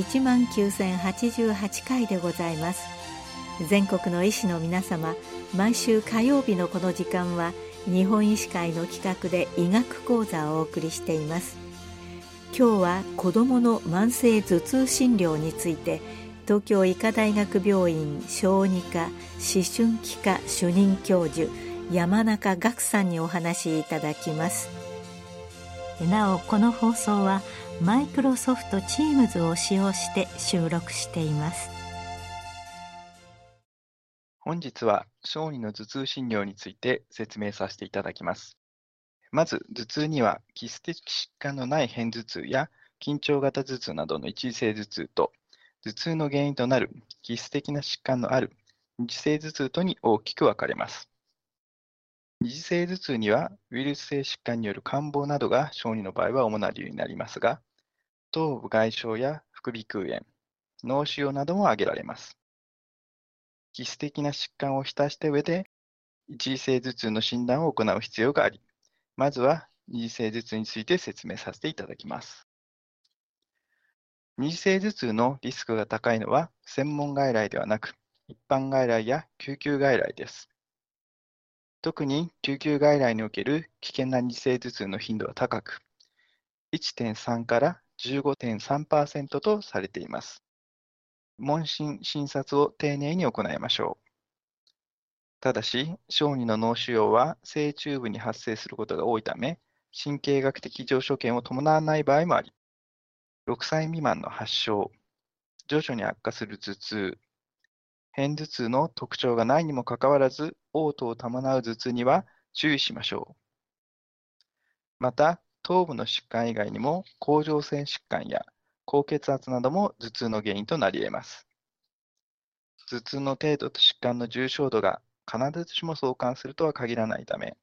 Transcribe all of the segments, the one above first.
1万9088回でございます。全国の医師の皆様毎週火曜日のこの時間は日本医師会の企画で医学講座をお送りしています。今日は子どもの慢性頭痛診療について東京医科大学病院小児科思春期科主任教授山中岳さんにお話しいただきます。なおこの放送はマイクロソフト Teams を使用して収録しています本日は小児の頭痛診療について説明させていただきます。まず、頭痛には、基質的疾患のない片頭痛や緊張型頭痛などの一時性頭痛と、頭痛の原因となる基質的な疾患のある二次性頭痛とに大きく分かれます。二次性頭痛には、ウイルス性疾患による感冒などが小児の場合は主な理由になりますが、頭部外傷や副鼻腔炎、脳腫瘍なども挙げられます。基質的な疾患を浸した上で、一次性頭痛の診断を行う必要があり、まずは二次性頭痛について説明させていただきます。二次性頭痛のリスクが高いのは、専門外来ではなく、一般外来や救急外来です。特に救急外来における危険な二次性頭痛の頻度は高く、1.3から15.3%とされています。問診、診察を丁寧に行いましょう。ただし、小児の脳腫瘍は正中部に発生することが多いため、神経学的上昇圏を伴わない場合もあり、6歳未満の発症、徐々に悪化する頭痛、片頭痛の特徴がないにもかかわらず、嘔吐を伴う頭痛には注意しましょう。また、頭部の疾患以外にも、甲状腺疾患や高血圧なども頭痛の原因となり得ます。頭痛の程度と疾患の重症度が必ずしも相関するとは限らないため、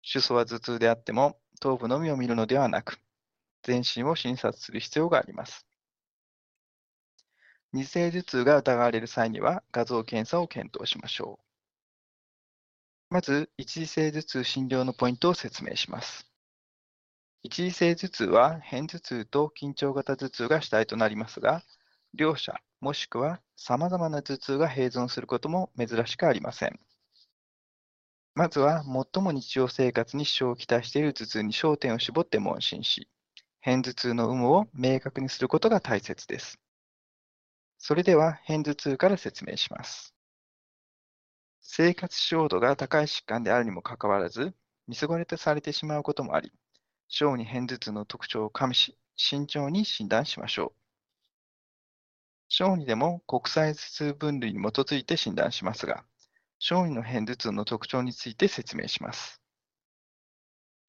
主訴は頭痛であっても頭部のみを見るのではなく、全身を診察する必要があります。二性頭痛が疑われる際には画像検査を検討しましょう。まず、一次性頭痛診療のポイントを説明します。一次性頭痛は片頭痛と緊張型頭痛が主体となりますが、両者もしくは様々な頭痛が併存することも珍しくありません。まずは最も日常生活に支障をきたしている頭痛に焦点を絞って問診し、片頭痛の有無を明確にすることが大切です。それでは片頭痛から説明します。生活支障度が高い疾患であるにもかかわらず、見過ごれとされてしまうこともあり、小児片頭痛の特徴を加味し、慎重に診断しましょう。小児でも国際頭痛分類に基づいて診断しますが、小児の片頭痛の特徴について説明します。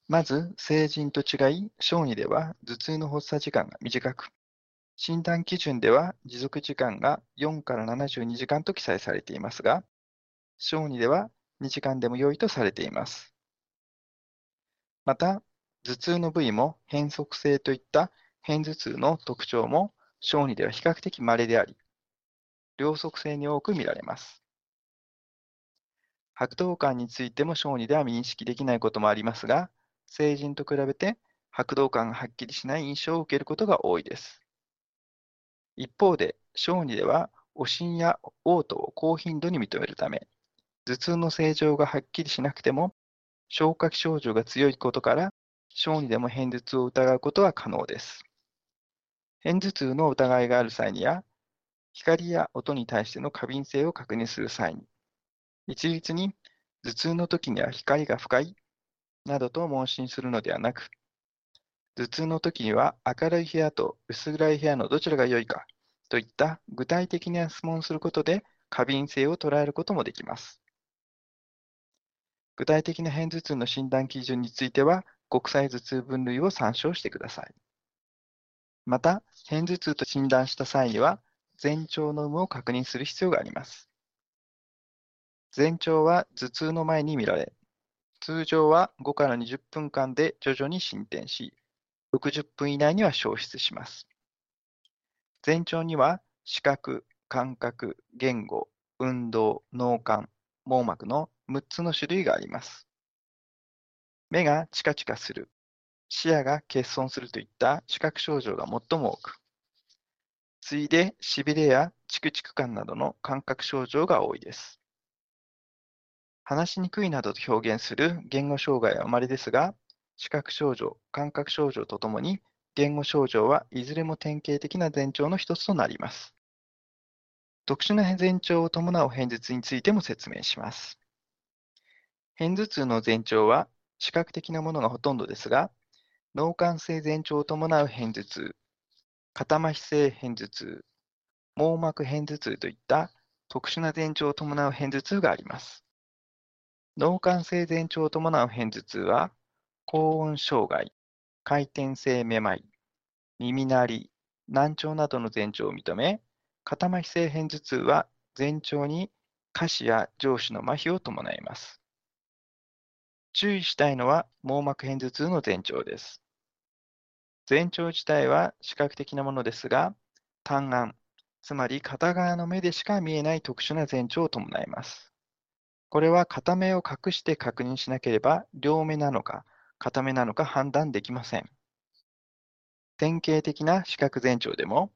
まず、成人と違い、小児では頭痛の発作時間が短く、診断基準では持続時間が4から72時間と記載されていますが、小児では2時間でも良いとされています。また、頭痛の部位も変則性といった片頭痛の特徴も小児では比較的稀であり、両側性に多く見られます。拍動感についても小児では認識できないこともありますが、成人と比べて拍動感がはっきりしない印象を受けることが多いです。一方で、小児ではおしんや嘔吐を高頻度に認めるため、頭痛の正常がはっきりしなくても、消化器症状が強いことから、小児でも片頭痛を疑うことは可能です。片頭痛の疑いがある際には、光や音に対しての過敏性を確認する際に、一律に頭痛の時には光が不快などと問診するのではなく、頭痛の時には明るい部屋と薄暗い部屋のどちらが良いかといった具体的な質問をすることで過敏性を捉えることもできます。具体的な片頭痛の診断基準については、国際頭痛分類を参照してください。また、片頭痛と診断した際には、前兆の有無を確認する必要があります。前兆は頭痛の前に見られ、通常は5から20分間で徐々に進展し、60分以内には消失します。前兆には視覚、感覚、言語、運動、脳幹、網膜の6つの種類があります。目がチカチカする、視野が欠損するといった視覚症状が最も多く、次いで、しびれやチクチク感などの感覚症状が多いです。話しにくいなどと表現する言語障害は稀ですが、視覚症状、感覚症状とともに、言語症状はいずれも典型的な前兆の一つとなります。特殊な前兆を伴う片頭痛についても説明します。片頭痛の前兆は視覚的なものがほとんどですが、脳幹性前兆を伴う片頭痛、肩麻痺性片頭痛、網膜片頭痛といった特殊な前兆を伴う片頭痛があります。脳幹性前兆を伴う片頭痛は、高温障害、回転性めまい、耳鳴り、難聴などの前兆を認め、肩麻痺性片頭痛は前兆に下肢や上肢の麻痺を伴います。注意したいのは網膜片頭痛の前兆です。前兆自体は視覚的なものですが、単眼、つまり片側の目でしか見えない特殊な前兆を伴います。これは片目を隠して確認しなければ両目なのか片目なのか判断できません。典型的な視覚前兆でも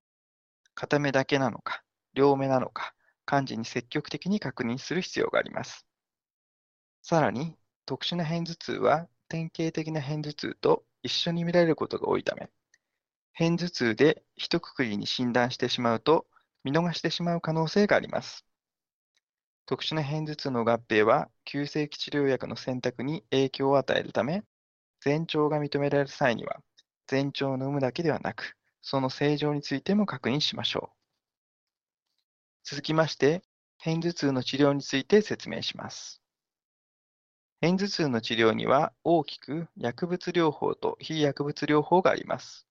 片目だけなのか、両目なのか、漢字に積極的に確認する必要があります。さらに、特殊な片頭痛は典型的な片頭痛と一緒に見られることが多いため、片頭痛で一括りに診断してしまうと見逃してしまう可能性があります。特殊な片頭痛の合併は急性期治療薬の選択に影響を与えるため、前兆が認められる際には、前兆を飲むだけではなく、その正常についても確認しましょう。続きまして、片頭痛の治療について説明します。片頭痛の治療には大きく薬物療法と非薬物療法があります。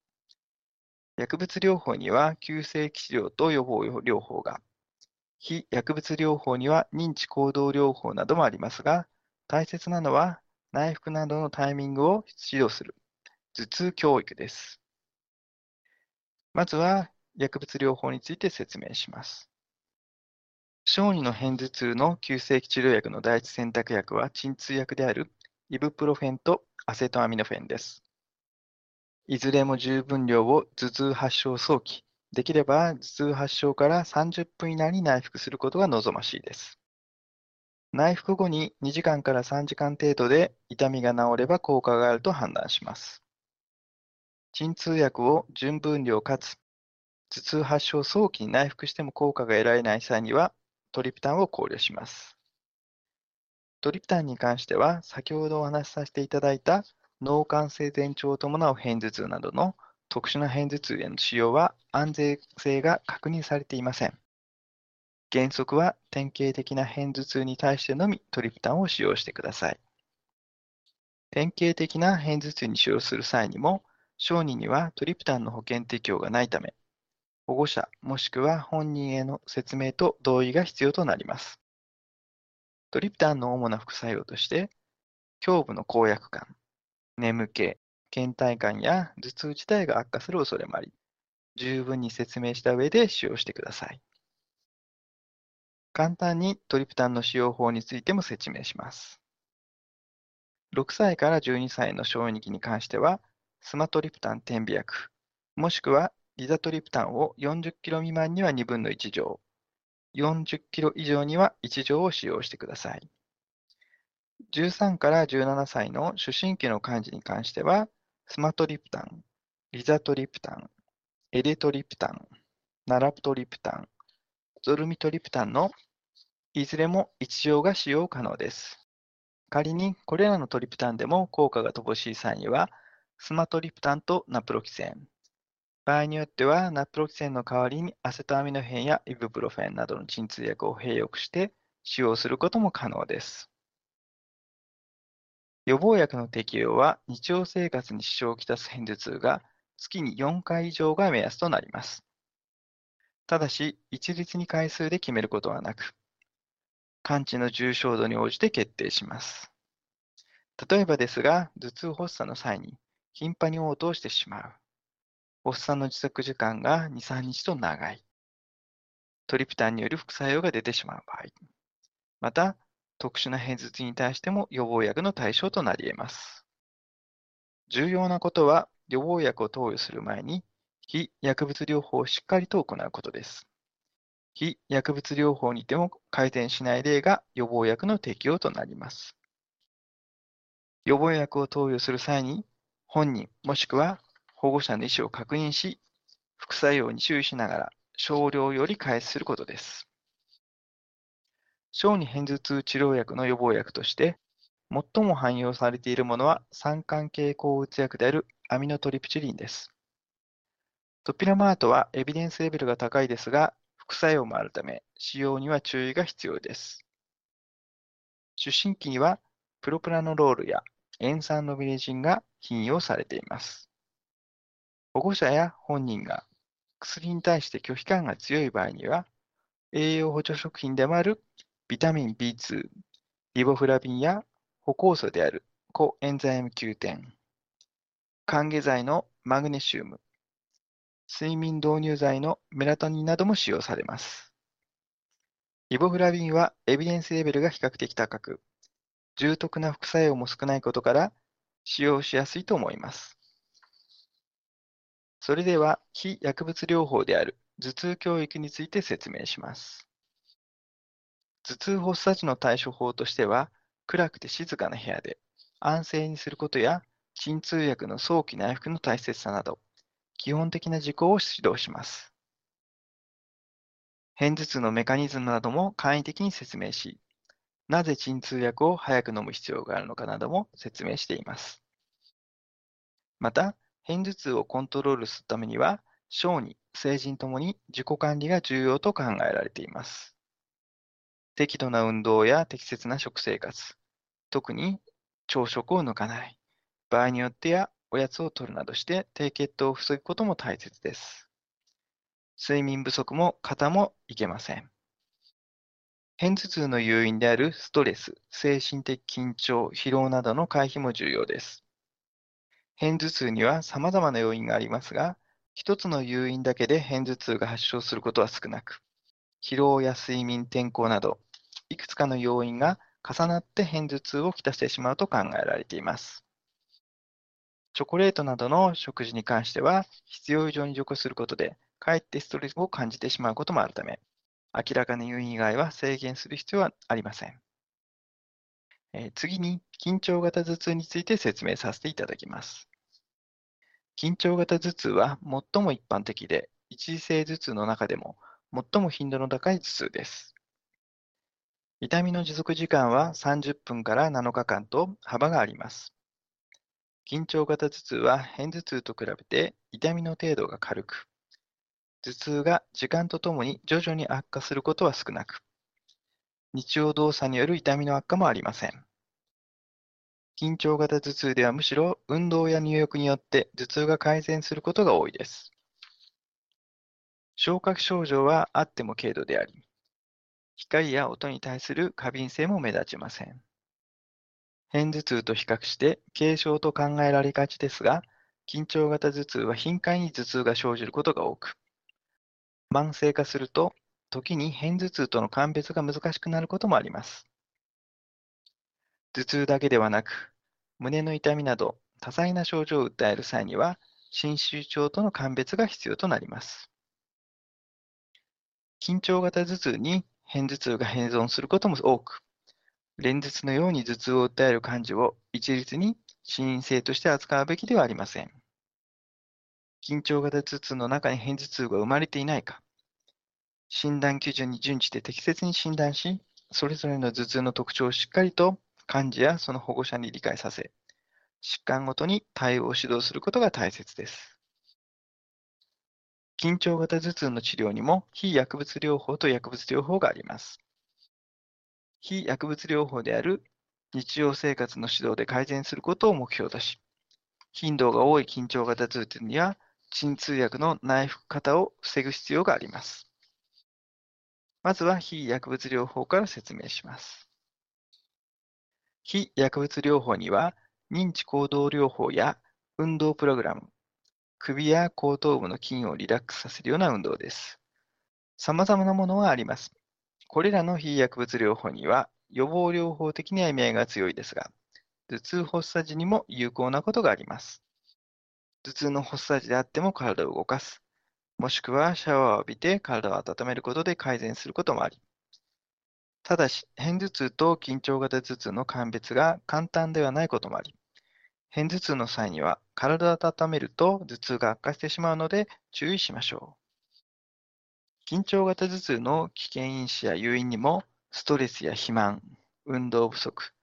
薬物療法には急性期治療と予防療法が、非薬物療法には認知行動療法などもありますが、大切なのは内服などのタイミングを指導する頭痛教育です。まずは薬物療法について説明します。小児の片頭痛の急性期治療薬の第一選択薬は鎮痛薬であるイブプロフェンとアセトアミノフェンです。いずれも十分量を頭痛発症早期、できれば頭痛発症から30分以内に内服することが望ましいです。内服後に2時間から3時間程度で痛みが治れば効果があると判断します。鎮痛薬を純分量かつ頭痛発症早期に内服しても効果が得られない際にはトリプタンを考慮します。トリプタンに関しては、先ほどお話しさせていただいた脳幹性前兆を伴う片頭痛などの特殊な片頭痛への使用は安全性が確認されていません。原則は典型的な片頭痛に対してのみトリプタンを使用してください。典型的な片頭痛に使用する際にも、小児にはトリプタンの保険適用がないため、保護者もしくは本人への説明と同意が必要となります。トリプタンの主な副作用として、胸部の高躍感、眠気、倦怠感や頭痛自体が悪化する恐れもあり、十分に説明した上で使用してください。簡単にトリプタンの使用法についても説明します。6歳から12歳の小児期に関しては、スマトリプタン点鼻薬、もしくはリザトリプタンを40キロ未満には2分の1錠、40キロ以上には1錠を使用してください。13から17歳の主診期の患児に関しては、スマトリプタン、リザトリプタン、エレトリプタン、ナラプトリプタン、ゾルミトリプタンのいずれも1錠が使用可能です。仮にこれらのトリプタンでも効果が乏しい際には、スマトリプタンとナプロキセン、場合によっては、ナプロキセンの代わりにアセトアミノフェンやイブプロフェンなどの鎮痛薬を併用して使用することも可能です。予防薬の適用は日常生活に支障をきたす片頭痛が月に4回以上が目安となります。ただし、一律に回数で決めることはなく、完治の重症度に応じて決定します。例えばですが、頭痛発作の際に頻繁に嘔吐してしまう。発作の持続時間が2、3日と長い。トリプタンによる副作用が出てしまう場合。また、特殊な片頭痛に対しても予防薬の対象となり得ます。重要なことは、予防薬を投与する前に、非薬物療法をしっかりと行うことです。非薬物療法にても改善しない例が予防薬の適用となります。予防薬を投与する際に、本人もしくは保護者の意思を確認し、副作用に注意しながら少量より開始することです。小児片頭痛治療薬の予防薬として、最も汎用されているものは三環系抗うつ薬であるアミノトリプチリンです。トピラマートはエビデンスレベルが高いですが、副作用もあるため、使用には注意が必要です。出身期には、プロプラノロールや塩酸ノビレジンが頻用されています。保護者や本人が薬に対して拒否感が強い場合には、栄養補助食品でもあるビタミン B2、リボフラビンや歩酵素であるコエンザイム Q10、還下剤のマグネシウム、睡眠導入剤のメラトニンなども使用されます。リボフラビンはエビデンスレベルが比較的高く、重篤な副作用も少ないことから使用しやすいと思います。それでは、非薬物療法である頭痛教育について説明します。頭痛発作時の対処法としては、暗くて静かな部屋で安静にすることや、鎮痛薬の早期内服の大切さなど、基本的な事項を指導します。片頭痛のメカニズムなども簡易的に説明し、なぜ鎮痛薬を早く飲む必要があるのかなども説明しています。また、片頭痛をコントロールするためには、小児、成人ともに自己管理が重要と考えられています。適度な運動や適切な食生活、特に朝食を抜かない、場合によってやおやつを取るなどして低血糖を防ぐことも大切です。睡眠不足も肩もいけません。片頭痛の誘因であるストレス、精神的緊張、疲労などの回避も重要です。片頭痛には様々な要因がありますが、一つの誘因だけで片頭痛が発症することは少なく、疲労や睡眠、天候など、いくつかの要因が重なって片頭痛をきたしてしまうと考えられています。チョコレートなどの食事に関しては、必要以上に除去することで、かえってストレスを感じてしまうこともあるため、明らかな要因以外は制限する必要はありません。えー、次に、緊張型頭痛について説明させていただきます。緊張型頭痛は最も一般的で、一時性頭痛の中でも最も頻度の高い頭痛です。痛みの持続時間は30分から7日間と幅があります。緊張型頭痛は片頭痛と比べて痛みの程度が軽く、頭痛が時間とともに徐々に悪化することは少なく、日常動作による痛みの悪化もありません。緊張型頭痛ではむしろ運動や入浴によって頭痛が改善することが多いです。聴覚症状はあっても軽度であり、光や音に対する過敏性も目立ちません。片頭痛と比較して軽症と考えられがちですが、緊張型頭痛は頻回に頭痛が生じることが多く、慢性化すると、時に片頭痛との鑑別が難しくなることもあります。頭痛だけではなく、胸の痛みなど多彩な症状を訴える際には、心周症との鑑別が必要となります。緊張型頭痛に片頭痛が変存することも多く、連日のように頭痛を訴える患者を一律に死因性として扱うべきではありません。緊張型頭痛の中に片頭痛が生まれていないか、診断基準に準じて適切に診断し、それぞれの頭痛の特徴をしっかりと患者やその保護者に理解させ、疾患ごとに対応を指導することが大切です。緊張型頭痛の治療にも非薬物療法と薬物療法があります。非薬物療法である日常生活の指導で改善することを目標とし、頻度が多い緊張型頭痛には、鎮痛薬の内服型を防ぐ必要があります。まずは非薬物療法から説明します。非薬物療法には、認知行動療法や運動プログラム、首や後頭部の筋をリラックスさせるような運動です。様々なものはあります。これらの非薬物療法には予防療法的には意味合いが強いですが、頭痛発作時にも有効なことがあります。頭痛の発作時であっても体を動かす。もしくはシャワーを浴びて体を温めることで改善することもあり、ただし、片頭痛と緊張型頭痛の鑑別が簡単ではないこともあり、片頭痛の際には体を温めると頭痛が悪化してしまうので注意しましょう。緊張型頭痛の危険因子や誘因にもストレスや肥満、運動不足、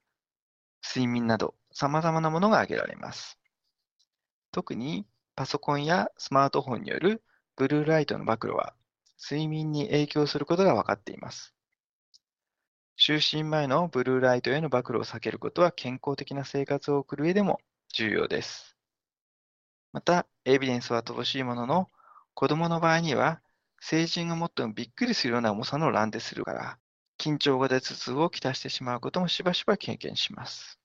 睡眠など様々なものが挙げられます。特にパソコンやスマートフォンによるブルーライトの暴露は睡眠に影響することが分かっています。就寝前のブルーライトへの暴露を避けることは健康的な生活を送る上でも重要です。また、エビデンスは乏しいものの、子供の場合には、成人が最もびっくりするような重さのランデスルから、緊張型頭痛をきたしてしまうこともしばしば経験します。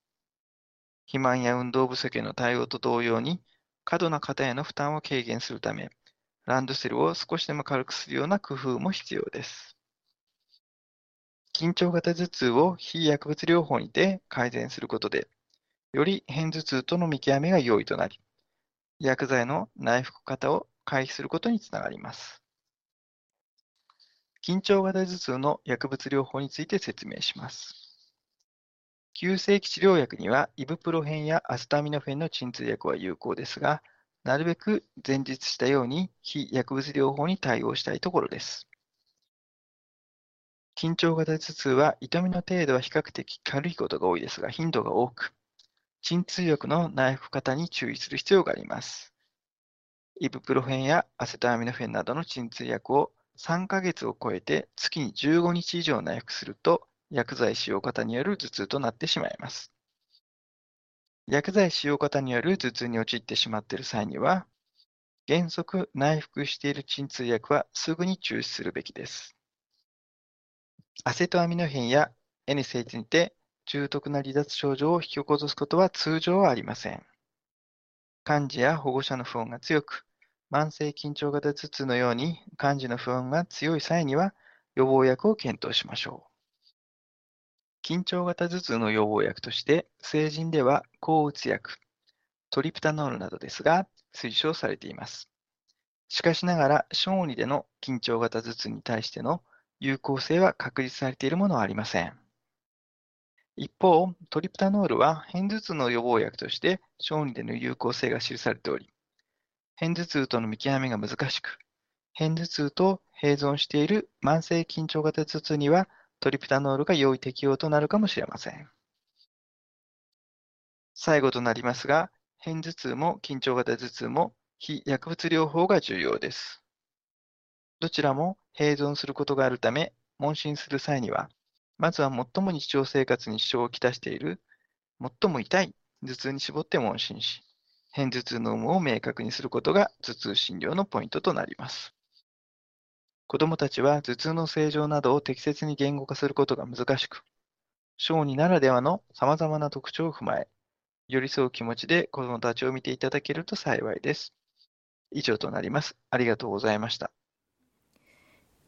肥満や運動不足への対応と同様に、過度な方への負担を軽減するため、ランドセルを少しでも軽くするような工夫も必要です。緊張型頭痛を非薬物療法にて改善することで、より片頭痛との見極めが容易となり、薬剤の内服型を回避することにつながります。緊張型頭痛の薬物療法について説明します。急性期治療薬にはイブプロフェンやアスタミノフェンの鎮痛薬は有効ですが、なるべく前述したように非薬物療法に対応したいところです。緊張型頭痛は痛みの程度は比較的軽いことが多いですが頻度が多く、鎮痛薬の内服型に注意する必要があります。イブプロフェンやアセトアミノフェンなどの鎮痛薬を3ヶ月を超えて月に15日以上内服すると薬剤使用型による頭痛となってしまいます。薬剤使用方による頭痛に陥ってしまっている際には、原則内服している鎮痛薬はすぐに中止するべきです。アセトアミノンや NSH にて重篤な離脱症状を引き起こすことは通常はありません。患児や保護者の不安が強く、慢性緊張型頭痛のように患児の不安が強い際には予防薬を検討しましょう。緊張型頭痛の予防薬として、成人では抗うつ薬、トリプタノールなどですが、推奨されています。しかしながら、小児での緊張型頭痛に対しての有効性は確立されているものはありません。一方、トリプタノールは片頭痛の予防薬として小児での有効性が記されており、片頭痛との見極めが難しく、片頭痛と併存している慢性緊張型頭痛にはトリプタノールが良い適用となるかもしれません。最後となりますが、片頭痛も緊張型頭痛も非薬物療法が重要です。どちらも併存することがあるため、問診する際には、まずは最も日常生活に支障をきたしている、最も痛い頭痛に絞って問診し、片頭痛の有無を明確にすることが頭痛診療のポイントとなります。子どもたちは頭痛の正常などを適切に言語化することが難しく、小児ならではの様々な特徴を踏まえ、寄り添う気持ちで子どもたちを見ていただけると幸いです。以上となります。ありがとうございました。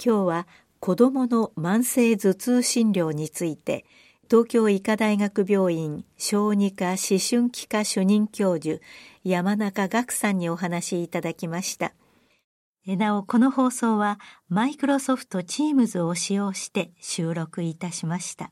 今日は子どもの慢性頭痛診療について、東京医科大学病院小児科思春期科主任教授山中岳さんにお話しいただきました。なお、この放送はマイクロソフト Teams を使用して収録いたしました。